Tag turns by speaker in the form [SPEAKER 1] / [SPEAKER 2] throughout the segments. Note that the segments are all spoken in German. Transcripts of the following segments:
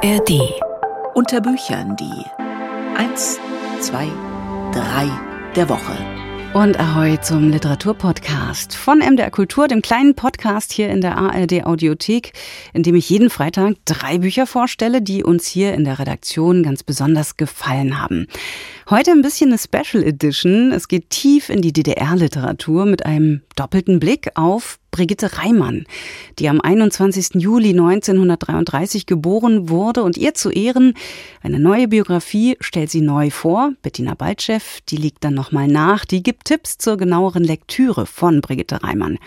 [SPEAKER 1] ARD.
[SPEAKER 2] Unter Büchern die 1, 2, 3 der Woche.
[SPEAKER 3] Und Ahoi zum Literaturpodcast von MDR Kultur, dem kleinen Podcast hier in der ARD Audiothek, in dem ich jeden Freitag drei Bücher vorstelle, die uns hier in der Redaktion ganz besonders gefallen haben. Heute ein bisschen eine Special Edition. Es geht tief in die DDR-Literatur mit einem doppelten Blick auf Brigitte Reimann, die am 21. Juli 1933 geboren wurde und ihr zu Ehren eine neue Biografie stellt sie neu vor. Bettina Baltschew, die liegt dann nochmal nach, die gibt Tipps zur genaueren Lektüre von Brigitte Reimann.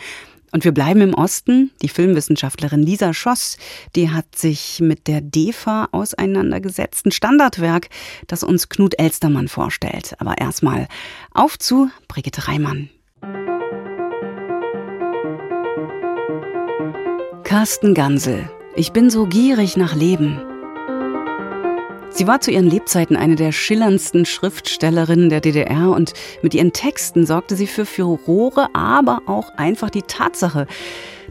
[SPEAKER 3] Und wir bleiben im Osten. Die Filmwissenschaftlerin Lisa Schoss, die hat sich mit der DEFA auseinandergesetzt. Ein Standardwerk, das uns Knut Elstermann vorstellt. Aber erstmal auf zu Brigitte Reimann. Carsten Gansel. Ich bin so gierig nach Leben. Sie war zu ihren Lebzeiten eine der schillerndsten Schriftstellerinnen der DDR und mit ihren Texten sorgte sie für Furore, aber auch einfach die Tatsache,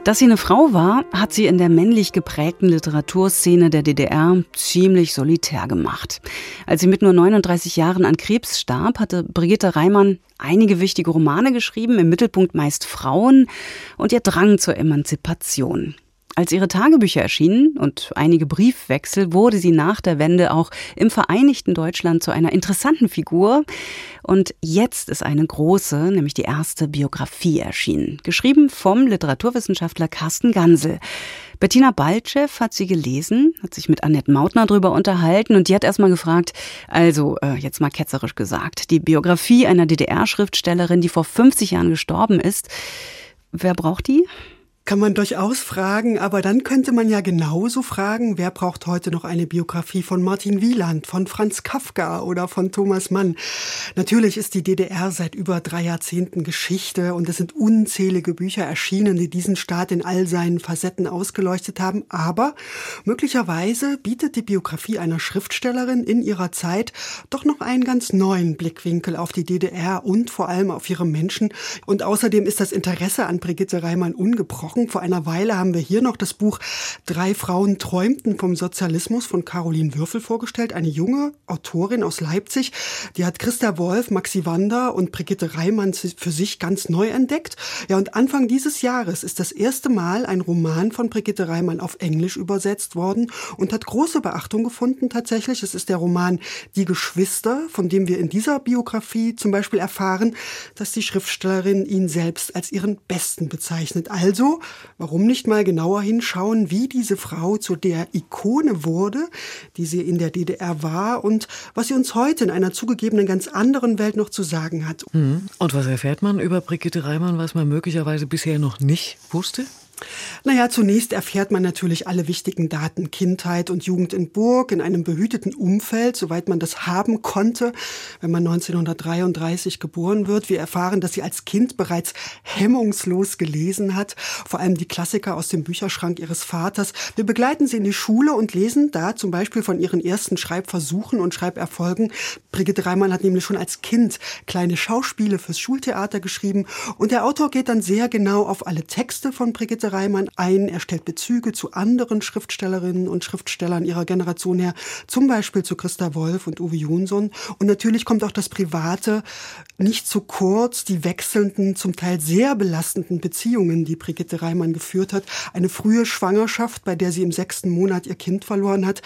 [SPEAKER 3] dass sie eine Frau war, hat sie in der männlich geprägten Literaturszene der DDR ziemlich solitär gemacht. Als sie mit nur 39 Jahren an Krebs starb, hatte Brigitte Reimann einige wichtige Romane geschrieben, im Mittelpunkt meist Frauen und ihr Drang zur Emanzipation. Als ihre Tagebücher erschienen und einige Briefwechsel wurde sie nach der Wende auch im Vereinigten Deutschland zu einer interessanten Figur. Und jetzt ist eine große, nämlich die erste Biografie erschienen, geschrieben vom Literaturwissenschaftler Carsten Gansel. Bettina Baltschew hat sie gelesen, hat sich mit Annette Mautner drüber unterhalten und die hat erstmal gefragt, also äh, jetzt mal ketzerisch gesagt, die Biografie einer DDR-Schriftstellerin, die vor 50 Jahren gestorben ist, wer braucht die?
[SPEAKER 4] Kann man durchaus fragen, aber dann könnte man ja genauso fragen, wer braucht heute noch eine Biografie von Martin Wieland, von Franz Kafka oder von Thomas Mann? Natürlich ist die DDR seit über drei Jahrzehnten Geschichte und es sind unzählige Bücher erschienen, die diesen Staat in all seinen Facetten ausgeleuchtet haben, aber möglicherweise bietet die Biografie einer Schriftstellerin in ihrer Zeit doch noch einen ganz neuen Blickwinkel auf die DDR und vor allem auf ihre Menschen. Und außerdem ist das Interesse an Brigitte Reimann ungebrochen gucken. Vor einer Weile haben wir hier noch das Buch Drei Frauen träumten vom Sozialismus von Caroline Würfel vorgestellt. Eine junge Autorin aus Leipzig. Die hat Christa Wolf, Maxi Wander und Brigitte Reimann für sich ganz neu entdeckt. Ja, und Anfang dieses Jahres ist das erste Mal ein Roman von Brigitte Reimann auf Englisch übersetzt worden und hat große Beachtung gefunden tatsächlich. Es ist der Roman Die Geschwister, von dem wir in dieser Biografie zum Beispiel erfahren, dass die Schriftstellerin ihn selbst als ihren Besten bezeichnet. Also warum nicht mal genauer hinschauen, wie diese Frau zu der Ikone wurde, die sie in der DDR war und was sie uns heute in einer zugegebenen ganz anderen Welt noch zu sagen hat.
[SPEAKER 5] Mhm. Und was erfährt man über Brigitte Reimann, was man möglicherweise bisher noch nicht wusste?
[SPEAKER 4] Naja, zunächst erfährt man natürlich alle wichtigen Daten. Kindheit und Jugend in Burg, in einem behüteten Umfeld, soweit man das haben konnte, wenn man 1933 geboren wird. Wir erfahren, dass sie als Kind bereits hemmungslos gelesen hat, vor allem die Klassiker aus dem Bücherschrank ihres Vaters. Wir begleiten sie in die Schule und lesen da zum Beispiel von ihren ersten Schreibversuchen und Schreiberfolgen. Brigitte Reimann hat nämlich schon als Kind kleine Schauspiele fürs Schultheater geschrieben und der Autor geht dann sehr genau auf alle Texte von Brigitte Reimann ein. Er stellt Bezüge zu anderen Schriftstellerinnen und Schriftstellern ihrer Generation her, zum Beispiel zu Christa Wolf und Uwe Jonsson. Und natürlich kommt auch das Private nicht zu kurz, die wechselnden, zum Teil sehr belastenden Beziehungen, die Brigitte Reimann geführt hat. Eine frühe Schwangerschaft, bei der sie im sechsten Monat ihr Kind verloren hat.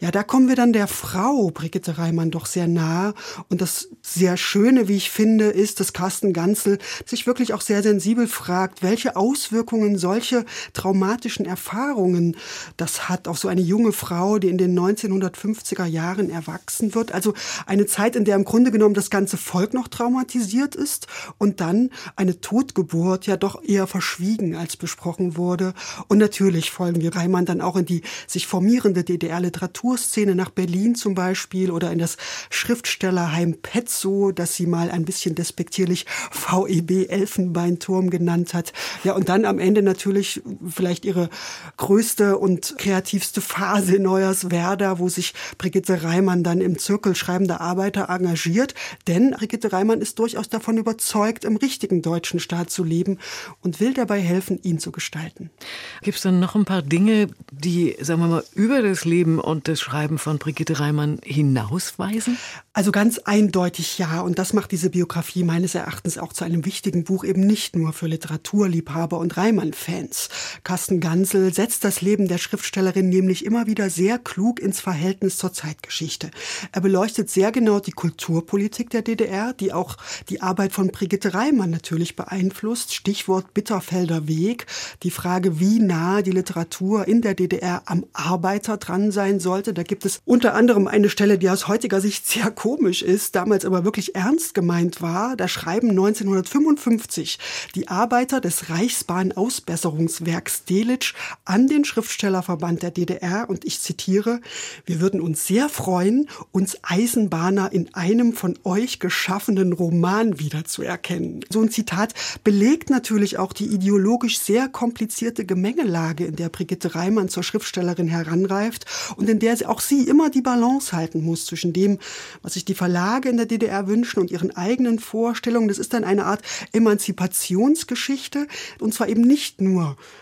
[SPEAKER 4] Ja, da kommen wir dann der Frau Brigitte Reimann doch sehr nahe. Und das sehr Schöne, wie ich finde, ist, dass Carsten Ganzel sich wirklich auch sehr sensibel fragt, welche Auswirkungen solche solche traumatischen Erfahrungen das hat auf so eine junge Frau, die in den 1950er Jahren erwachsen wird. Also eine Zeit, in der im Grunde genommen das ganze Volk noch traumatisiert ist und dann eine Totgeburt ja doch eher verschwiegen als besprochen wurde. Und natürlich folgen wir Reimann dann auch in die sich formierende DDR-Literaturszene nach Berlin zum Beispiel oder in das Schriftstellerheim Petzow, das sie mal ein bisschen despektierlich VEB Elfenbeinturm genannt hat. Ja, und dann am Ende natürlich natürlich vielleicht ihre größte und kreativste Phase in Neujahrswerda, wo sich Brigitte Reimann dann im Zirkel schreibender Arbeiter engagiert. Denn Brigitte Reimann ist durchaus davon überzeugt, im richtigen deutschen Staat zu leben und will dabei helfen, ihn zu gestalten.
[SPEAKER 5] Gibt es dann noch ein paar Dinge, die, sagen wir mal, über das Leben und das Schreiben von Brigitte Reimann hinausweisen?
[SPEAKER 4] Also ganz eindeutig ja. Und das macht diese Biografie meines Erachtens auch zu einem wichtigen Buch, eben nicht nur für Literaturliebhaber und Reimann-Fans. Carsten Gansel setzt das Leben der Schriftstellerin nämlich immer wieder sehr klug ins Verhältnis zur Zeitgeschichte. Er beleuchtet sehr genau die Kulturpolitik der DDR, die auch die Arbeit von Brigitte Reimann natürlich beeinflusst. Stichwort Bitterfelder Weg, die Frage, wie nah die Literatur in der DDR am Arbeiter dran sein sollte. Da gibt es unter anderem eine Stelle, die aus heutiger Sicht sehr komisch ist, damals aber wirklich ernst gemeint war. Da schreiben 1955 die Arbeiter des Reichsbahn-Ausbesserungswerks Delitzsch an den Schriftstellerverband der DDR und ich zitiere, wir würden uns sehr freuen, uns Eisenbahner in einem von euch geschaffenen Roman wiederzuerkennen. So ein Zitat belegt natürlich auch die ideologisch sehr komplizierte Gemengelage, in der Brigitte Reimann zur Schriftstellerin heranreift und in der auch sie immer die Balance halten muss zwischen dem, was sich die Verlage in der DDR wünschen und ihren eigenen Vorstellungen. Das ist dann eine Art Emanzipationsgeschichte und zwar eben nicht nur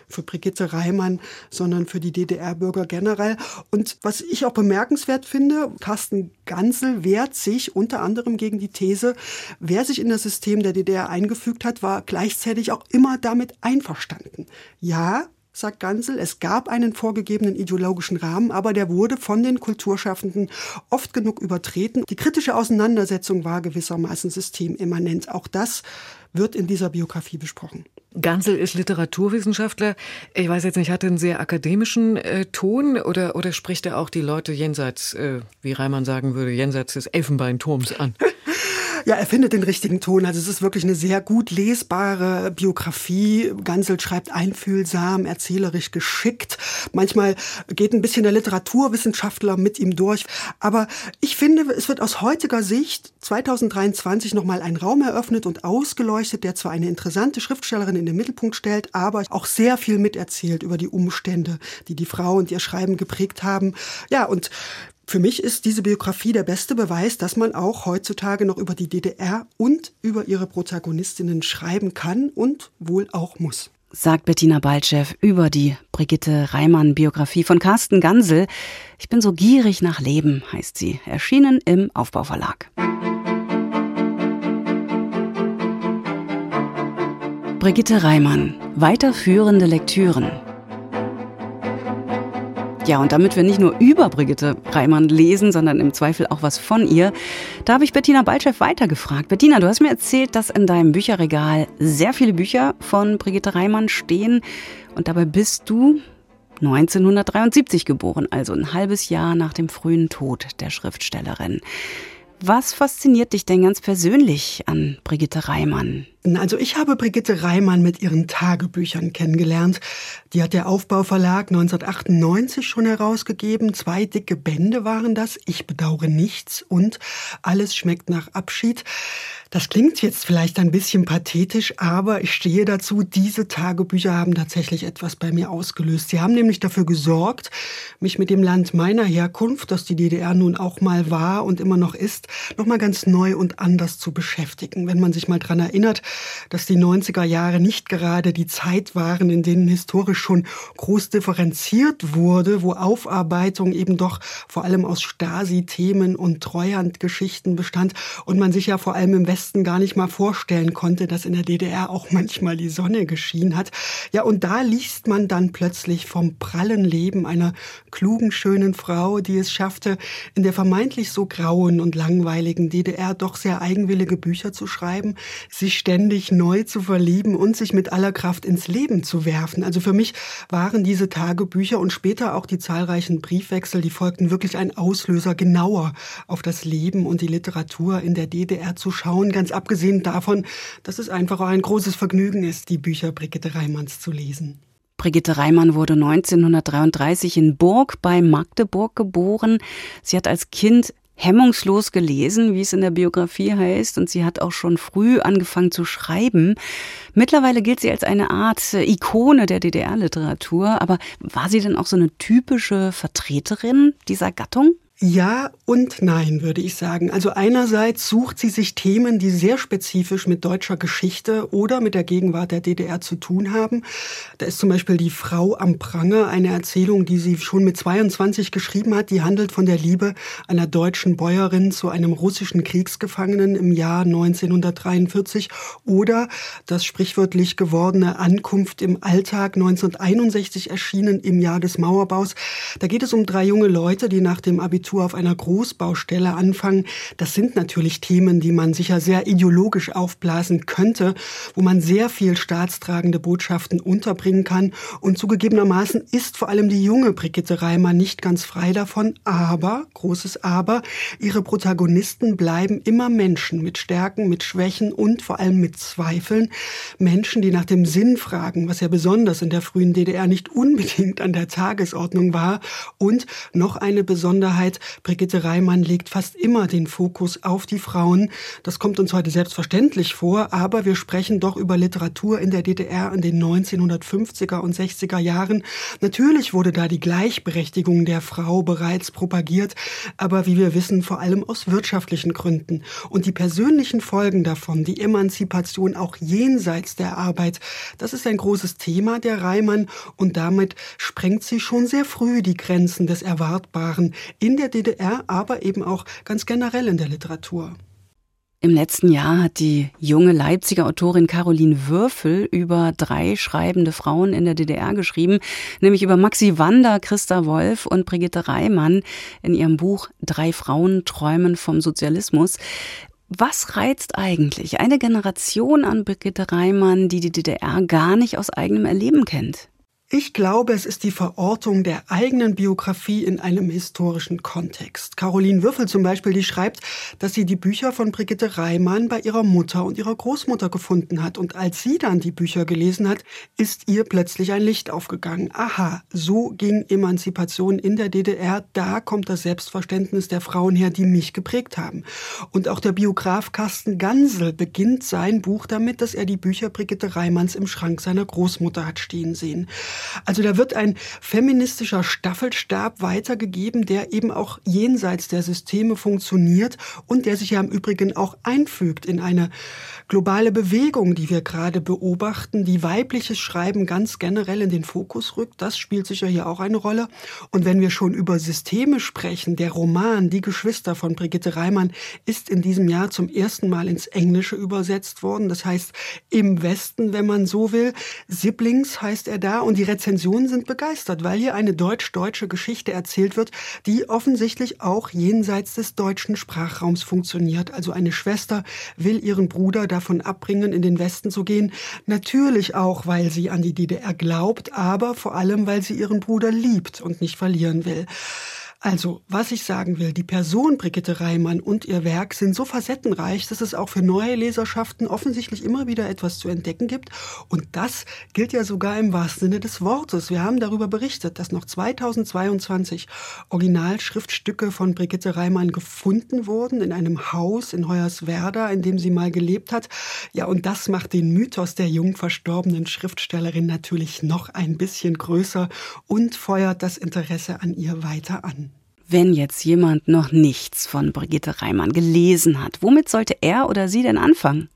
[SPEAKER 4] für Brigitte Reimann, sondern für die DDR-Bürger generell. Und was ich auch bemerkenswert finde, Carsten Gansel wehrt sich unter anderem gegen die These, wer sich in das System der DDR eingefügt hat, war gleichzeitig auch immer damit einverstanden. Ja, sagt Gansel, es gab einen vorgegebenen ideologischen Rahmen, aber der wurde von den Kulturschaffenden oft genug übertreten. Die kritische Auseinandersetzung war gewissermaßen systemimmanent. Auch das wird in dieser Biografie besprochen.
[SPEAKER 5] Gansel ist Literaturwissenschaftler. Ich weiß jetzt nicht, hat er einen sehr akademischen äh, Ton oder, oder spricht er auch die Leute jenseits, äh, wie Reimann sagen würde, jenseits des Elfenbeinturms an?
[SPEAKER 4] Ja, er findet den richtigen Ton. Also es ist wirklich eine sehr gut lesbare Biografie. Gansel schreibt einfühlsam, erzählerisch geschickt. Manchmal geht ein bisschen der Literaturwissenschaftler mit ihm durch. Aber ich finde, es wird aus heutiger Sicht 2023 nochmal ein Raum eröffnet und ausgeleuchtet, der zwar eine interessante Schriftstellerin in den Mittelpunkt stellt, aber auch sehr viel miterzählt über die Umstände, die die Frau und ihr Schreiben geprägt haben. Ja, und für mich ist diese Biografie der beste Beweis, dass man auch heutzutage noch über die DDR und über ihre Protagonistinnen schreiben kann und wohl auch muss.
[SPEAKER 3] Sagt Bettina Baltschew über die Brigitte Reimann-Biografie von Carsten Gansel. Ich bin so gierig nach Leben, heißt sie. Erschienen im Aufbauverlag. Brigitte Reimann. Weiterführende Lektüren. Ja, und damit wir nicht nur über Brigitte Reimann lesen, sondern im Zweifel auch was von ihr, da habe ich Bettina Balchev weitergefragt. Bettina, du hast mir erzählt, dass in deinem Bücherregal sehr viele Bücher von Brigitte Reimann stehen. Und dabei bist du 1973 geboren, also ein halbes Jahr nach dem frühen Tod der Schriftstellerin. Was fasziniert dich denn ganz persönlich an Brigitte Reimann?
[SPEAKER 4] Also ich habe Brigitte Reimann mit ihren Tagebüchern kennengelernt. Die hat der Aufbauverlag 1998 schon herausgegeben. Zwei dicke Bände waren das. Ich bedauere nichts und alles schmeckt nach Abschied. Das klingt jetzt vielleicht ein bisschen pathetisch, aber ich stehe dazu, diese Tagebücher haben tatsächlich etwas bei mir ausgelöst. Sie haben nämlich dafür gesorgt, mich mit dem Land meiner Herkunft, das die DDR nun auch mal war und immer noch ist, nochmal ganz neu und anders zu beschäftigen. Wenn man sich mal dran erinnert, dass die 90er Jahre nicht gerade die Zeit waren, in denen historisch schon groß differenziert wurde, wo Aufarbeitung eben doch vor allem aus Stasi-Themen und Treuhandgeschichten bestand und man sich ja vor allem im Westen gar nicht mal vorstellen konnte, dass in der DDR auch manchmal die Sonne geschienen hat. Ja, und da liest man dann plötzlich vom prallen Leben einer klugen, schönen Frau, die es schaffte, in der vermeintlich so grauen und langweiligen DDR doch sehr eigenwillige Bücher zu schreiben, sich ständig ständig neu zu verlieben und sich mit aller Kraft ins Leben zu werfen. Also für mich waren diese Tagebücher und später auch die zahlreichen Briefwechsel, die folgten, wirklich ein Auslöser, genauer auf das Leben und die Literatur in der DDR zu schauen. Ganz abgesehen davon, dass es einfach auch ein großes Vergnügen ist, die Bücher Brigitte Reimanns zu lesen.
[SPEAKER 3] Brigitte Reimann wurde 1933 in Burg bei Magdeburg geboren. Sie hat als Kind hemmungslos gelesen, wie es in der Biografie heißt, und sie hat auch schon früh angefangen zu schreiben. Mittlerweile gilt sie als eine Art äh, Ikone der DDR-Literatur, aber war sie denn auch so eine typische Vertreterin dieser Gattung?
[SPEAKER 4] Ja und nein, würde ich sagen. Also einerseits sucht sie sich Themen, die sehr spezifisch mit deutscher Geschichte oder mit der Gegenwart der DDR zu tun haben. Da ist zum Beispiel die Frau am Pranger, eine Erzählung, die sie schon mit 22 geschrieben hat. Die handelt von der Liebe einer deutschen Bäuerin zu einem russischen Kriegsgefangenen im Jahr 1943 oder das sprichwörtlich gewordene Ankunft im Alltag 1961 erschienen im Jahr des Mauerbaus. Da geht es um drei junge Leute, die nach dem Abitur Architektur auf einer Großbaustelle anfangen, das sind natürlich Themen, die man sicher sehr ideologisch aufblasen könnte, wo man sehr viel staatstragende Botschaften unterbringen kann. Und zugegebenermaßen ist vor allem die junge Brigitte Reimann nicht ganz frei davon. Aber, großes Aber, ihre Protagonisten bleiben immer Menschen mit Stärken, mit Schwächen und vor allem mit Zweifeln. Menschen, die nach dem Sinn fragen, was ja besonders in der frühen DDR nicht unbedingt an der Tagesordnung war. Und noch eine Besonderheit, Brigitte Reimann legt fast immer den Fokus auf die Frauen. Das kommt uns heute selbstverständlich vor, aber wir sprechen doch über Literatur in der DDR in den 1950er und 60er Jahren. Natürlich wurde da die Gleichberechtigung der Frau bereits propagiert, aber wie wir wissen, vor allem aus wirtschaftlichen Gründen. Und die persönlichen Folgen davon, die Emanzipation auch jenseits der Arbeit, das ist ein großes Thema der Reimann und damit sprengt sie schon sehr früh die Grenzen des Erwartbaren in der DDR, aber eben auch ganz generell in der Literatur.
[SPEAKER 3] Im letzten Jahr hat die junge Leipziger Autorin Caroline Würfel über drei schreibende Frauen in der DDR geschrieben, nämlich über Maxi Wander, Christa Wolf und Brigitte Reimann in ihrem Buch Drei Frauen träumen vom Sozialismus. Was reizt eigentlich eine Generation an Brigitte Reimann, die die DDR gar nicht aus eigenem Erleben kennt?
[SPEAKER 4] Ich glaube, es ist die Verortung der eigenen Biografie in einem historischen Kontext. Caroline Würfel zum Beispiel, die schreibt, dass sie die Bücher von Brigitte Reimann bei ihrer Mutter und ihrer Großmutter gefunden hat. Und als sie dann die Bücher gelesen hat, ist ihr plötzlich ein Licht aufgegangen. Aha, so ging Emanzipation in der DDR. Da kommt das Selbstverständnis der Frauen her, die mich geprägt haben. Und auch der Biograf Carsten Gansel beginnt sein Buch damit, dass er die Bücher Brigitte Reimanns im Schrank seiner Großmutter hat stehen sehen. Also da wird ein feministischer Staffelstab weitergegeben, der eben auch jenseits der Systeme funktioniert und der sich ja im Übrigen auch einfügt in eine globale Bewegung, die wir gerade beobachten, die weibliches Schreiben ganz generell in den Fokus rückt. Das spielt sicher hier auch eine Rolle. Und wenn wir schon über Systeme sprechen, der Roman Die Geschwister von Brigitte Reimann ist in diesem Jahr zum ersten Mal ins Englische übersetzt worden. Das heißt im Westen, wenn man so will. Siblings heißt er da und die Rezensionen sind begeistert, weil hier eine deutsch-deutsche Geschichte erzählt wird, die offensichtlich auch jenseits des deutschen Sprachraums funktioniert. Also eine Schwester will ihren Bruder davon abbringen, in den Westen zu gehen. Natürlich auch, weil sie an die DDR glaubt, aber vor allem, weil sie ihren Bruder liebt und nicht verlieren will. Also, was ich sagen will, die Person Brigitte Reimann und ihr Werk sind so facettenreich, dass es auch für neue Leserschaften offensichtlich immer wieder etwas zu entdecken gibt. Und das gilt ja sogar im wahrsten Sinne des Wortes. Wir haben darüber berichtet, dass noch 2022 Originalschriftstücke von Brigitte Reimann gefunden wurden in einem Haus in Hoyerswerda, in dem sie mal gelebt hat. Ja, und das macht den Mythos der jung verstorbenen Schriftstellerin natürlich noch ein bisschen größer und feuert das Interesse an ihr weiter an.
[SPEAKER 3] Wenn jetzt jemand noch nichts von Brigitte Reimann gelesen hat, womit sollte er oder sie denn anfangen?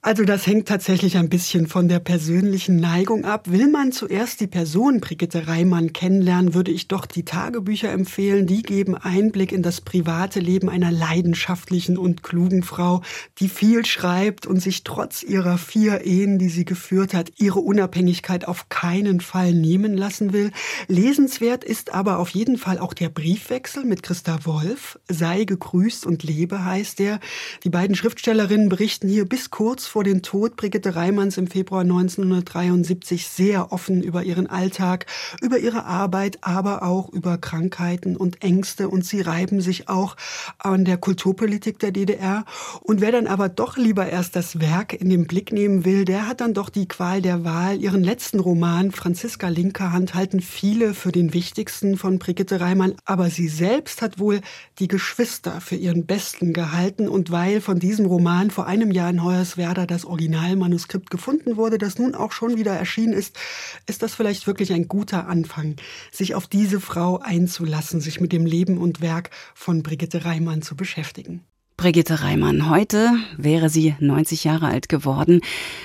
[SPEAKER 4] Also das hängt tatsächlich ein bisschen von der persönlichen Neigung ab. Will man zuerst die Person Brigitte Reimann kennenlernen, würde ich doch die Tagebücher empfehlen. Die geben Einblick in das private Leben einer leidenschaftlichen und klugen Frau, die viel schreibt und sich trotz ihrer vier Ehen, die sie geführt hat, ihre Unabhängigkeit auf keinen Fall nehmen lassen will. Lesenswert ist aber auf jeden Fall auch der Briefwechsel mit Christa Wolf. Sei gegrüßt und lebe heißt er. Die beiden Schriftstellerinnen berichten hier bis kurz vor dem Tod Brigitte Reimanns im Februar 1973 sehr offen über ihren Alltag, über ihre Arbeit, aber auch über Krankheiten und Ängste und sie reiben sich auch an der Kulturpolitik der DDR. Und wer dann aber doch lieber erst das Werk in den Blick nehmen will, der hat dann doch die Qual der Wahl. Ihren letzten Roman Franziska Linkerhand halten viele für den wichtigsten von Brigitte Reimann, aber sie selbst hat wohl die Geschwister für ihren besten gehalten und weil von diesem Roman vor einem Jahr in Hoyerswerda da das Originalmanuskript gefunden wurde, das nun auch schon wieder erschienen ist, ist das vielleicht wirklich ein guter Anfang, sich auf diese Frau einzulassen, sich mit dem Leben und Werk von Brigitte Reimann zu beschäftigen.
[SPEAKER 3] Brigitte Reimann. Heute wäre sie 90 Jahre alt geworden.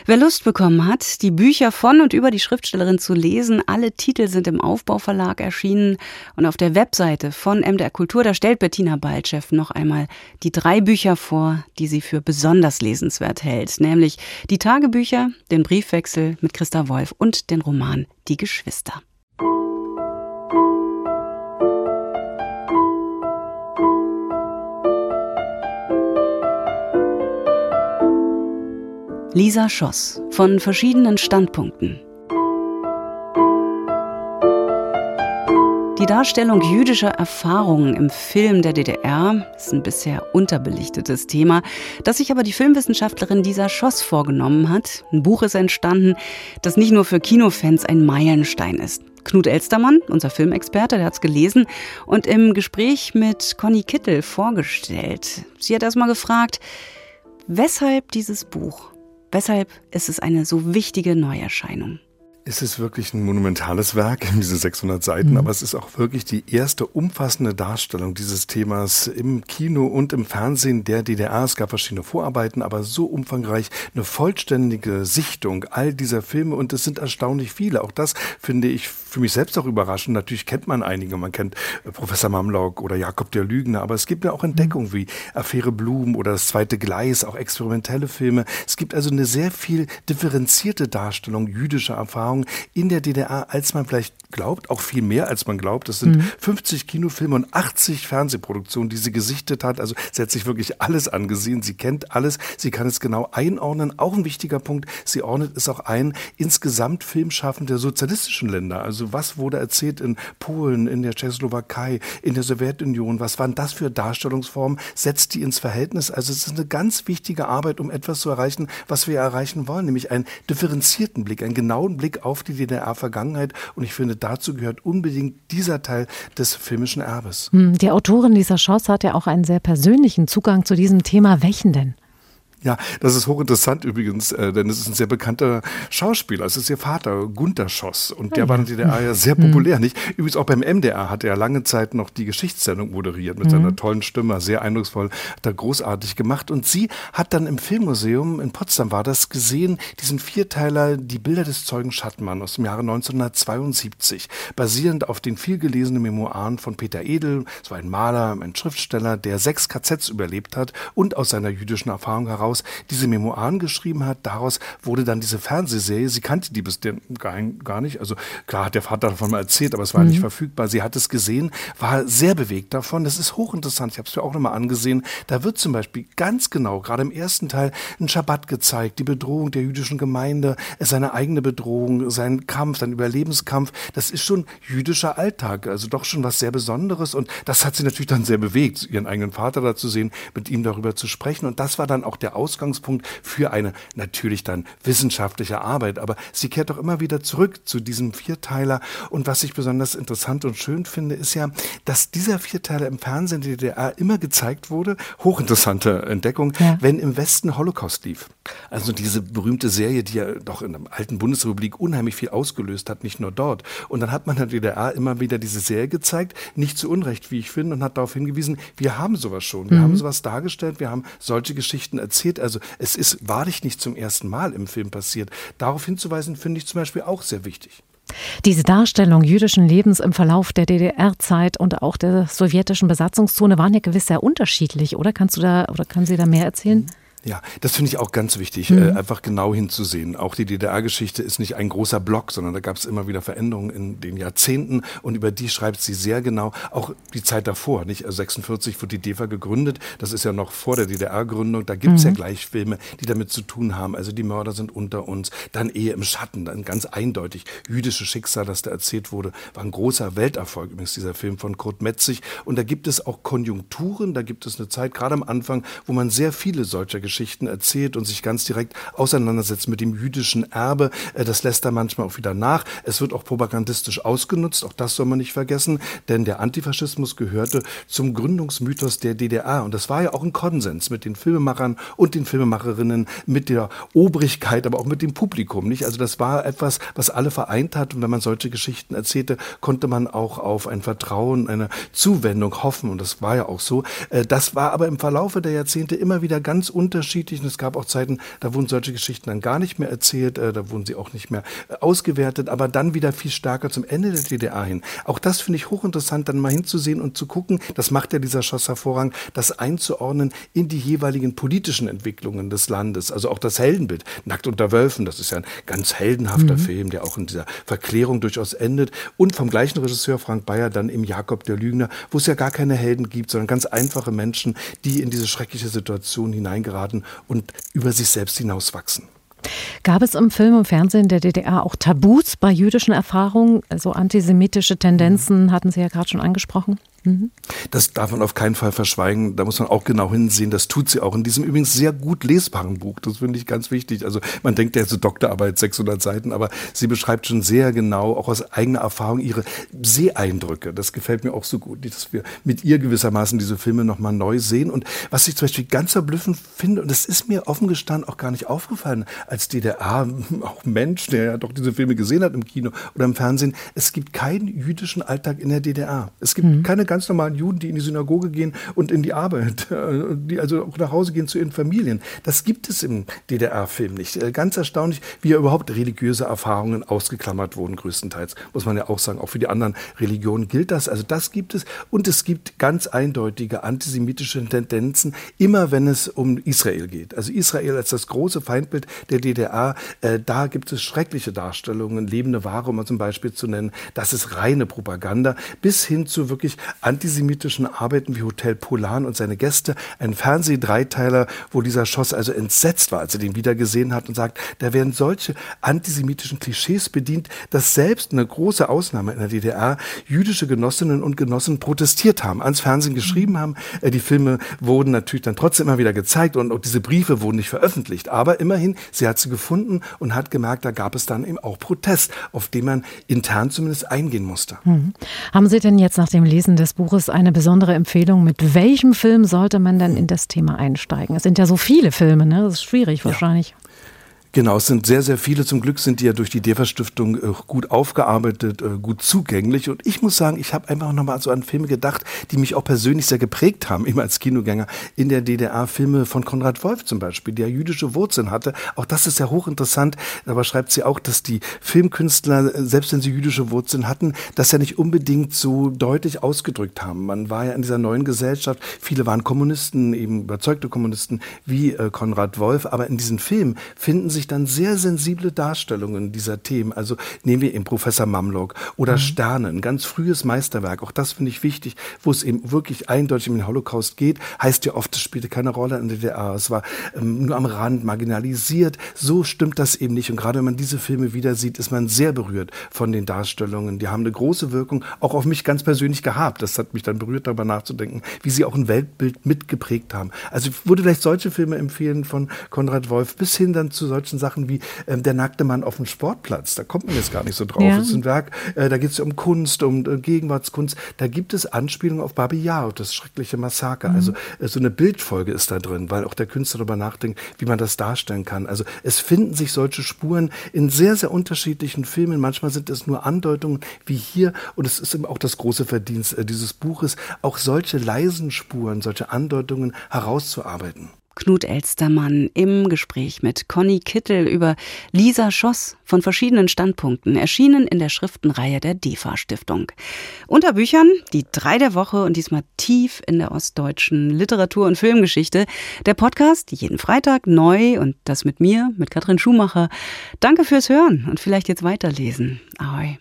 [SPEAKER 3] Wer Lust bekommen hat, die Bücher von und über die Schriftstellerin zu lesen, alle Titel sind im Aufbauverlag erschienen und auf der Webseite von MDR Kultur, da stellt Bettina Baltschew noch einmal die drei Bücher vor, die sie für besonders lesenswert hält, nämlich die Tagebücher, den Briefwechsel mit Christa Wolf und den Roman Die Geschwister. Lisa Schoss von verschiedenen Standpunkten. Die Darstellung jüdischer Erfahrungen im Film der DDR ist ein bisher unterbelichtetes Thema, das sich aber die Filmwissenschaftlerin Lisa Schoss vorgenommen hat. Ein Buch ist entstanden, das nicht nur für Kinofans ein Meilenstein ist. Knut Elstermann, unser Filmexperte, der hat es gelesen und im Gespräch mit Conny Kittel vorgestellt. Sie hat erstmal gefragt, weshalb dieses Buch? Weshalb ist es eine so wichtige Neuerscheinung?
[SPEAKER 1] Es ist wirklich ein monumentales Werk, diese 600 Seiten, mhm. aber es ist auch wirklich die erste umfassende Darstellung dieses Themas im Kino und im Fernsehen der DDR. Es gab verschiedene Vorarbeiten, aber so umfangreich eine vollständige Sichtung all dieser Filme und es sind erstaunlich viele. Auch das finde ich für mich selbst auch überraschend. Natürlich kennt man einige, man kennt äh, Professor Mamlock oder Jakob der Lügner, aber es gibt ja auch Entdeckungen wie Affäre Blum oder das zweite Gleis, auch experimentelle Filme. Es gibt also eine sehr viel differenzierte Darstellung jüdischer Erfahrungen Erfahrungen in der DDR, als man vielleicht glaubt, auch viel mehr als man glaubt. Es sind mhm. 50 Kinofilme und 80 Fernsehproduktionen, die sie gesichtet hat. Also sie hat sich wirklich alles angesehen. Sie kennt alles. Sie kann es genau einordnen. Auch ein wichtiger Punkt. Sie ordnet es auch ein insgesamt Filmschaffen der sozialistischen Länder. Also was wurde erzählt in Polen, in der Tschechoslowakei, in der Sowjetunion? Was waren das für Darstellungsformen? Setzt die ins Verhältnis? Also es ist eine ganz wichtige Arbeit, um etwas zu erreichen, was wir erreichen wollen, nämlich einen differenzierten Blick, einen genauen Blick auf die DDR-Vergangenheit. Und ich finde, dazu gehört unbedingt dieser Teil des filmischen Erbes.
[SPEAKER 6] Hm, die Autorin dieser Schoss hat ja auch einen sehr persönlichen Zugang zu diesem Thema. Welchen denn?
[SPEAKER 1] Ja, das ist hochinteressant übrigens, äh, denn es ist ein sehr bekannter Schauspieler. Es ist ihr Vater, Gunther Schoss. Und der ja. war in der DDR ja sehr populär, mhm. nicht? Übrigens auch beim MDR hat er lange Zeit noch die Geschichtssendung moderiert mit mhm. seiner tollen Stimme, sehr eindrucksvoll, hat er großartig gemacht. Und sie hat dann im Filmmuseum in Potsdam war das gesehen, diesen Vierteiler Die Bilder des Zeugen Schattmann aus dem Jahre 1972, basierend auf den vielgelesenen Memoiren von Peter Edel, so ein Maler, ein Schriftsteller, der sechs KZs überlebt hat und aus seiner jüdischen Erfahrung heraus daraus diese Memoiren geschrieben hat. Daraus wurde dann diese Fernsehserie. Sie kannte die bis gar nicht. Also klar hat der Vater davon mal erzählt, aber es war mhm. nicht verfügbar. Sie hat es gesehen, war sehr bewegt davon. Das ist hochinteressant. Ich habe es mir auch nochmal angesehen. Da wird zum Beispiel ganz genau, gerade im ersten Teil, ein Schabbat gezeigt, die Bedrohung der jüdischen Gemeinde, seine eigene Bedrohung, sein Kampf, sein Überlebenskampf. Das ist schon jüdischer Alltag, also doch schon was sehr Besonderes. Und das hat sie natürlich dann sehr bewegt, ihren eigenen Vater da zu sehen, mit ihm darüber zu sprechen. Und das war dann auch der Ausgangspunkt für eine natürlich dann wissenschaftliche Arbeit. Aber sie kehrt doch immer wieder zurück zu diesem Vierteiler. Und was ich besonders interessant und schön finde, ist ja, dass dieser Vierteiler im Fernsehen der DDR immer gezeigt wurde. Hochinteressante Entdeckung, ja. wenn im Westen Holocaust lief. Also diese berühmte Serie, die ja doch in der alten Bundesrepublik unheimlich viel ausgelöst hat, nicht nur dort. Und dann hat man der DDR immer wieder diese Serie gezeigt, nicht zu Unrecht, wie ich finde, und hat darauf hingewiesen, wir haben sowas schon. Wir mhm. haben sowas dargestellt, wir haben solche Geschichten erzählt. Also es ist wahrlich nicht zum ersten Mal im Film passiert. Darauf hinzuweisen, finde ich zum Beispiel auch sehr wichtig.
[SPEAKER 6] Diese Darstellung jüdischen Lebens im Verlauf der DDR-Zeit und auch der sowjetischen Besatzungszone waren ja gewiss sehr unterschiedlich, oder? Kannst du da oder können Sie da mehr erzählen? Mhm.
[SPEAKER 1] Ja, das finde ich auch ganz wichtig, mhm. äh, einfach genau hinzusehen. Auch die DDR-Geschichte ist nicht ein großer Block, sondern da gab es immer wieder Veränderungen in den Jahrzehnten und über die schreibt sie sehr genau. Auch die Zeit davor, nicht? Also 46 wurde die DEFA gegründet, das ist ja noch vor der DDR-Gründung. Da gibt es mhm. ja gleich Filme, die damit zu tun haben. Also die Mörder sind unter uns, dann Ehe im Schatten, dann ganz eindeutig jüdische Schicksal, das da erzählt wurde, war ein großer Welterfolg übrigens dieser Film von Kurt Metzig. Und da gibt es auch Konjunkturen, da gibt es eine Zeit, gerade am Anfang, wo man sehr viele solcher Geschichten Geschichten erzählt und sich ganz direkt auseinandersetzt mit dem jüdischen Erbe. Äh, das lässt er manchmal auch wieder nach. Es wird auch propagandistisch ausgenutzt, auch das soll man nicht vergessen, denn der Antifaschismus gehörte zum Gründungsmythos der DDR. Und das war ja auch ein Konsens mit den Filmemachern und den Filmemacherinnen, mit der Obrigkeit, aber auch mit dem Publikum. Nicht? Also das war etwas, was alle vereint hat. Und wenn man solche Geschichten erzählte, konnte man auch auf ein Vertrauen, eine Zuwendung hoffen. Und das war ja auch so. Äh, das war aber im Verlaufe der Jahrzehnte immer wieder ganz unterschiedlich. Und es gab auch Zeiten, da wurden solche Geschichten dann gar nicht mehr erzählt, äh, da wurden sie auch nicht mehr äh, ausgewertet, aber dann wieder viel stärker zum Ende der DDR hin. Auch das finde ich hochinteressant, dann mal hinzusehen und zu gucken, das macht ja dieser Schoss hervorragend, das einzuordnen in die jeweiligen politischen Entwicklungen des Landes. Also auch das Heldenbild. Nackt unter Wölfen, das ist ja ein ganz heldenhafter mhm. Film, der auch in dieser Verklärung durchaus endet. Und vom gleichen Regisseur Frank Bayer dann im Jakob der Lügner, wo es ja gar keine Helden gibt, sondern ganz einfache Menschen, die in diese schreckliche Situation hineingeraten und über sich selbst hinauswachsen.
[SPEAKER 6] Gab es im Film und Fernsehen der DDR auch Tabus bei jüdischen Erfahrungen? Also antisemitische Tendenzen hatten Sie ja gerade schon angesprochen.
[SPEAKER 1] Mhm. Das darf man auf keinen Fall verschweigen. Da muss man auch genau hinsehen. Das tut sie auch in diesem übrigens sehr gut lesbaren Buch. Das finde ich ganz wichtig. Also man denkt ja so Doktorarbeit 600 Seiten, aber sie beschreibt schon sehr genau, auch aus eigener Erfahrung, ihre Seeeindrücke. Das gefällt mir auch so gut, dass wir mit ihr gewissermaßen diese Filme nochmal neu sehen. Und was ich zum Beispiel ganz verblüffend finde, und das ist mir offen gestanden auch gar nicht aufgefallen, als DDR, auch Mensch, der ja doch diese Filme gesehen hat im Kino oder im Fernsehen, es gibt keinen jüdischen Alltag in der DDR. Es gibt mhm. keine ganz normalen Juden, die in die Synagoge gehen und in die Arbeit, äh, die also auch nach Hause gehen zu ihren Familien. Das gibt es im DDR-Film nicht. Äh, ganz erstaunlich, wie ja überhaupt religiöse Erfahrungen ausgeklammert wurden, größtenteils. Muss man ja auch sagen, auch für die anderen Religionen gilt das. Also das gibt es. Und es gibt ganz eindeutige antisemitische Tendenzen, immer wenn es um Israel geht. Also Israel als das große Feindbild der DDR, äh, da gibt es schreckliche Darstellungen, lebende Ware, um mal zum Beispiel zu nennen. Das ist reine Propaganda, bis hin zu wirklich antisemitischen Arbeiten wie Hotel Polan und seine Gäste, ein Fernsehdreiteiler, wo dieser Schoss also entsetzt war, als er den wieder gesehen hat und sagt, da werden solche antisemitischen Klischees bedient, dass selbst eine große Ausnahme in der DDR jüdische Genossinnen und Genossen protestiert haben, ans Fernsehen geschrieben haben. Äh, die Filme wurden natürlich dann trotzdem immer wieder gezeigt und auch diese Briefe wurden nicht veröffentlicht. Aber immerhin, sie hat sie gefunden und hat gemerkt, da gab es dann eben auch Protest, auf den man intern zumindest eingehen musste.
[SPEAKER 6] Mhm. Haben Sie denn jetzt nach dem Lesen des Buches eine besondere Empfehlung. Mit welchem Film sollte man denn in das Thema einsteigen? Es sind ja so viele Filme, ne? Das ist schwierig wahrscheinlich. Ja.
[SPEAKER 1] Genau, es sind sehr, sehr viele. Zum Glück sind die ja durch die DEFA-Stiftung äh, gut aufgearbeitet, äh, gut zugänglich. Und ich muss sagen, ich habe einfach nochmal so an Filme gedacht, die mich auch persönlich sehr geprägt haben, immer als Kinogänger. In der DDR Filme von Konrad Wolf zum Beispiel, der jüdische Wurzeln hatte. Auch das ist ja hochinteressant. Aber schreibt sie auch, dass die Filmkünstler, äh, selbst wenn sie jüdische Wurzeln hatten, das ja nicht unbedingt so deutlich ausgedrückt haben. Man war ja in dieser neuen Gesellschaft. Viele waren Kommunisten, eben überzeugte Kommunisten wie Konrad Wolf. Aber in diesen Filmen finden sich sich dann sehr sensible Darstellungen dieser Themen. Also nehmen wir eben Professor Mamlock oder mhm. Sterne, ein ganz frühes Meisterwerk. Auch das finde ich wichtig, wo es eben wirklich eindeutig um den Holocaust geht. Heißt ja oft, es spielte keine Rolle in der DDR. Es war ähm, nur am Rand marginalisiert. So stimmt das eben nicht. Und gerade wenn man diese Filme wieder sieht, ist man sehr berührt von den Darstellungen. Die haben eine große Wirkung auch auf mich ganz persönlich gehabt. Das hat mich dann berührt, darüber nachzudenken, wie sie auch ein Weltbild mitgeprägt haben. Also ich würde vielleicht solche Filme empfehlen von Konrad Wolf bis hin dann zu solchen solchen Sachen wie ähm, Der nackte Mann auf dem Sportplatz. Da kommt man jetzt gar nicht so drauf. Ja. Das ist ein Werk, äh, da geht es um Kunst, um äh, Gegenwartskunst. Da gibt es Anspielungen auf Babi Yar, das schreckliche Massaker. Mhm. Also äh, so eine Bildfolge ist da drin, weil auch der Künstler darüber nachdenkt, wie man das darstellen kann. Also es finden sich solche Spuren in sehr, sehr unterschiedlichen Filmen. Manchmal sind es nur Andeutungen wie hier. Und es ist eben auch das große Verdienst äh, dieses Buches, auch solche leisen Spuren, solche Andeutungen herauszuarbeiten.
[SPEAKER 3] Knut Elstermann im Gespräch mit Conny Kittel über Lisa Schoss von verschiedenen Standpunkten, erschienen in der Schriftenreihe der DEFA Stiftung. Unter Büchern die drei der Woche und diesmal tief in der ostdeutschen Literatur- und Filmgeschichte. Der Podcast jeden Freitag neu und das mit mir, mit Katrin Schumacher. Danke fürs Hören und vielleicht jetzt weiterlesen. Ahoi.